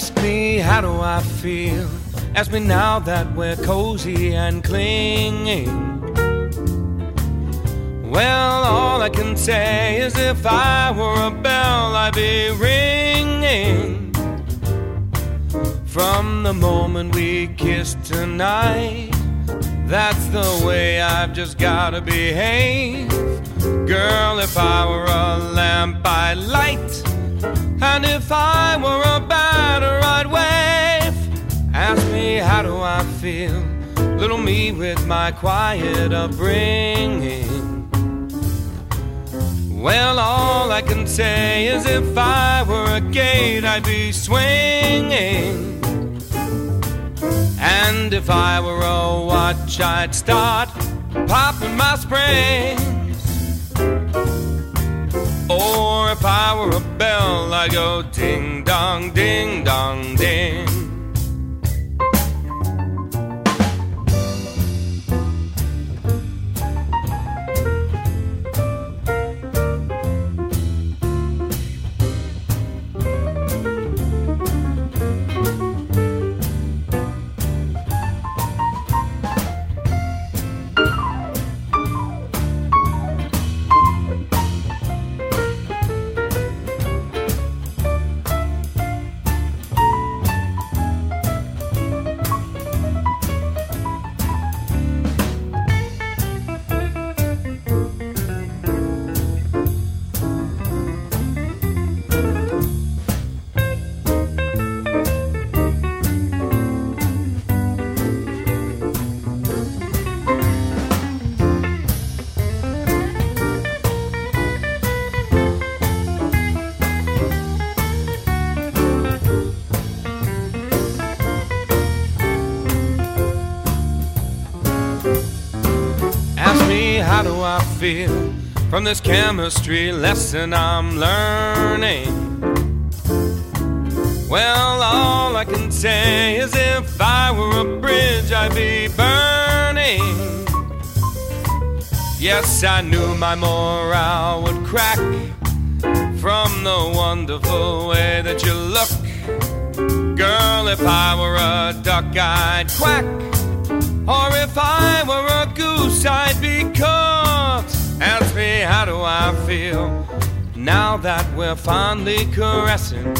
Ask me how do I feel. Ask me now that we're cozy and clinging. Well, all I can say is if I were a bell, I'd be ringing. From the moment we kissed tonight, that's the way I've just gotta behave. Girl, if I were a lamp, I'd light. And if I were a batter, I'd wave. Ask me, how do I feel? Little me with my quiet upbringing. Well, all I can say is if I were a gate, I'd be swinging. And if I were a watch, I'd start popping my springs. Or if I were a bell, I'd go ding dong, ding dong, ding. Feel from this chemistry lesson I'm learning. Well, all I can say is if I were a bridge, I'd be burning. Yes, I knew my morale would crack from the wonderful way that you look. Girl, if I were a duck, I'd quack. Or if I were a goose, I'd be cooked. Ask me, how do I feel now that we're fondly caressing?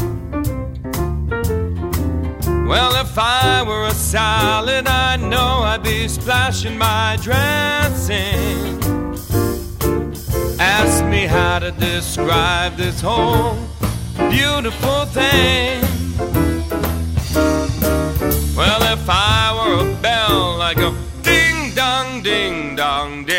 Well, if I were a salad, I know I'd be splashing my dressing. Ask me how to describe this whole beautiful thing. Well, if I were a bell, I'd go ding dong, ding dong, ding.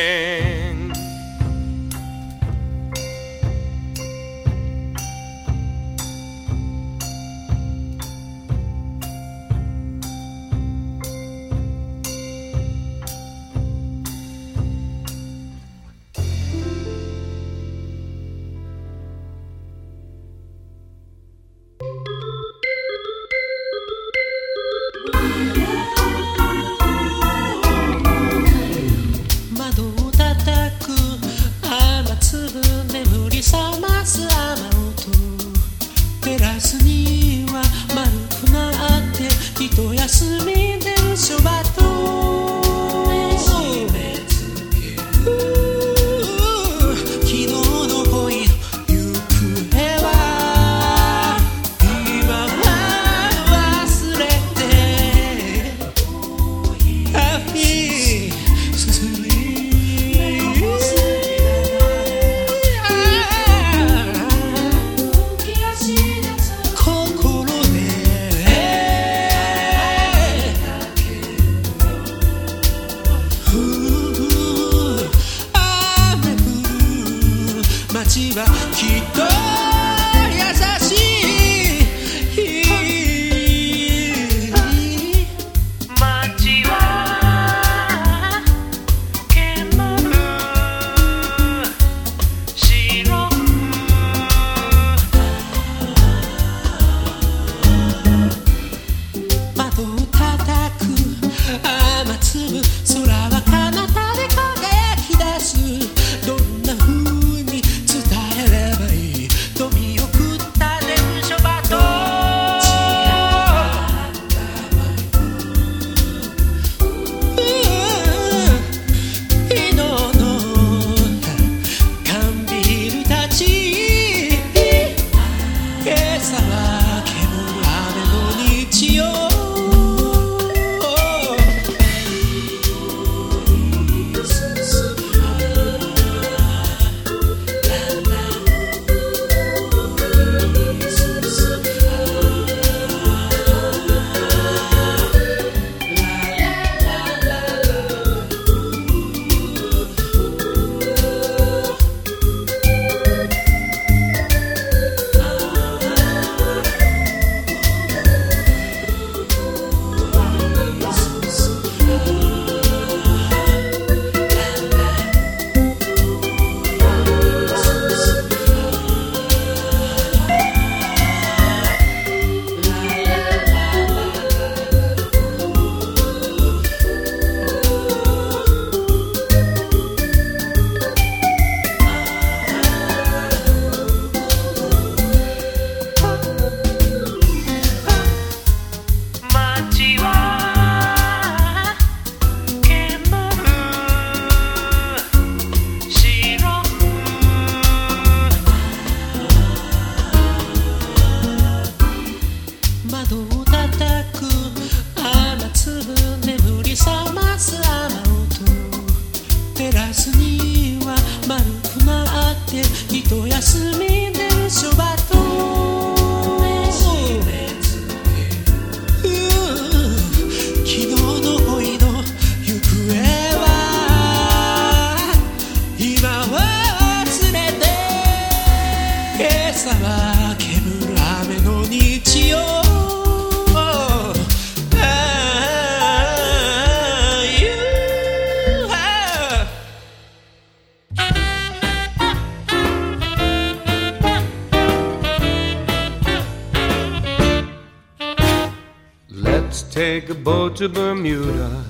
Take a boat to Bermuda.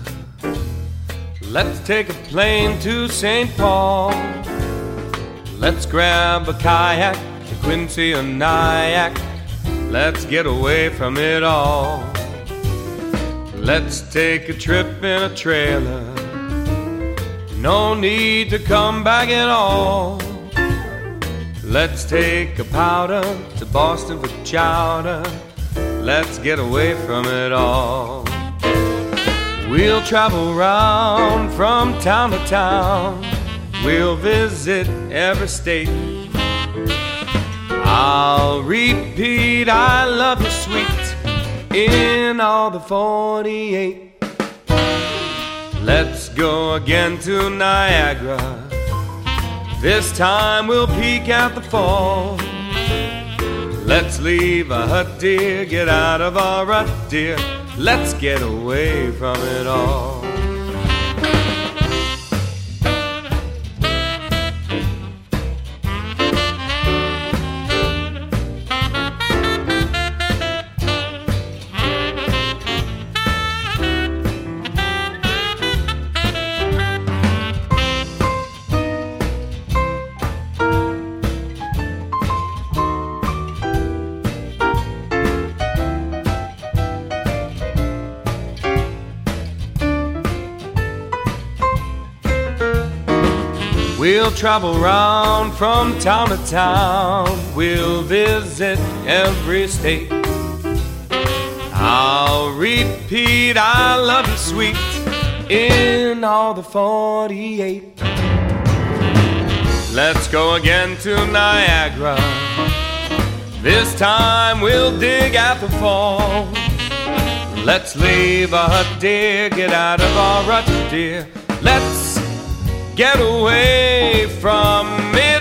Let's take a plane to St. Paul. Let's grab a kayak to Quincy or Nyack. Let's get away from it all. Let's take a trip in a trailer. No need to come back at all. Let's take a powder to Boston for chowder. Let's get away from it all. We'll travel round from town to town. We'll visit every state. I'll repeat, I love you, sweet, in all the 48. Let's go again to Niagara. This time we'll peek at the fall. Let's leave a hut, dear, get out of our rut, dear. Let's get away from it all. We'll travel round from town to town. We'll visit every state. I'll repeat, I love you, sweet, in all the 48. Let's go again to Niagara. This time we'll dig at the fall. Let's leave a hut, dear, get out of our rut, dear. Let's get away from it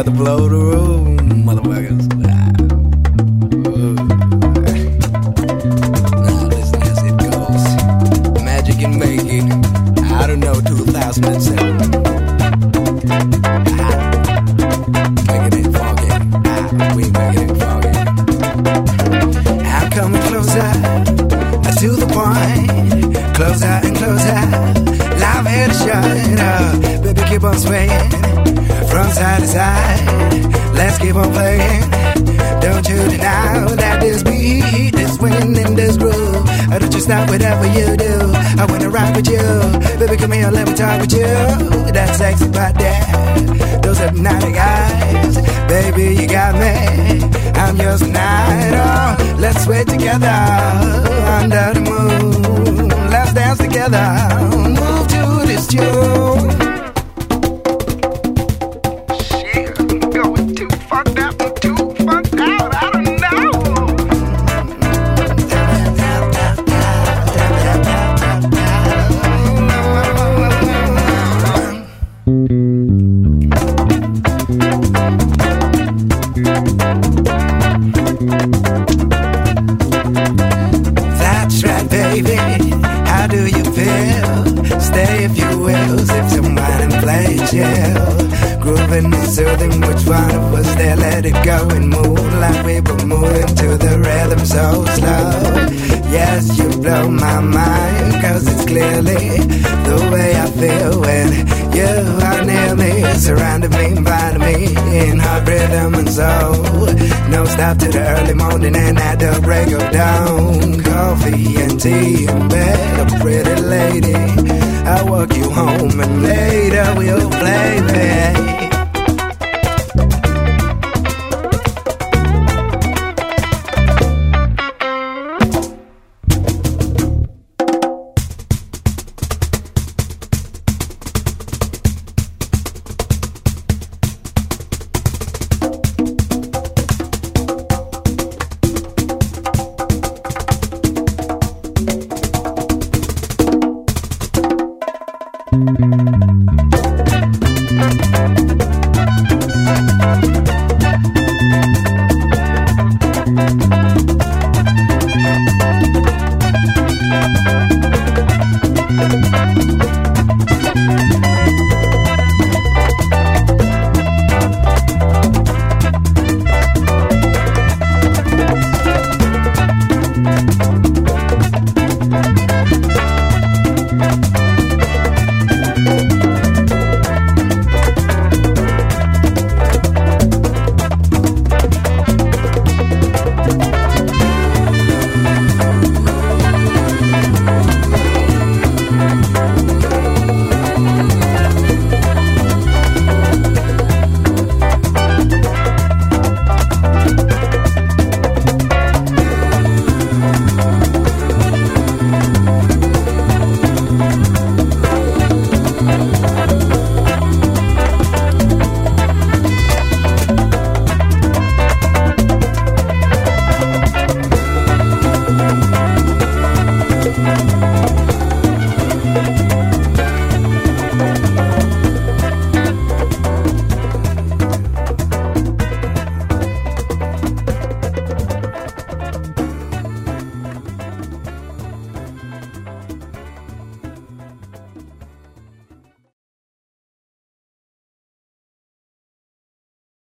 about to blow the room, motherfuckers. Now listen as it goes. Magic in making. I don't know, 2007. Making it funky. Ah, we making it funky. I'm coming closer to the point. Closer and closer. Live head shut up. Baby, keep on swaying from side to side. Let's keep on playing. Don't you deny that this beat, this wind, and this groove. I don't you stop whatever you do. I wanna rock with you. Baby, come here, let me talk with you. That sexy body, those hypnotic eyes. Baby, you got me. I'm yours tonight. Oh, let's sweat together under the moon. Let's dance together. Move to this tune. Yes, you blow my mind, cause it's clearly the way I feel when you are near me, surrounding me, inviting me in hot rhythm and soul. No stop to the early morning and at the break of dawn. Coffee and tea in bed, a pretty lady. I'll walk you home and later we'll play, babe.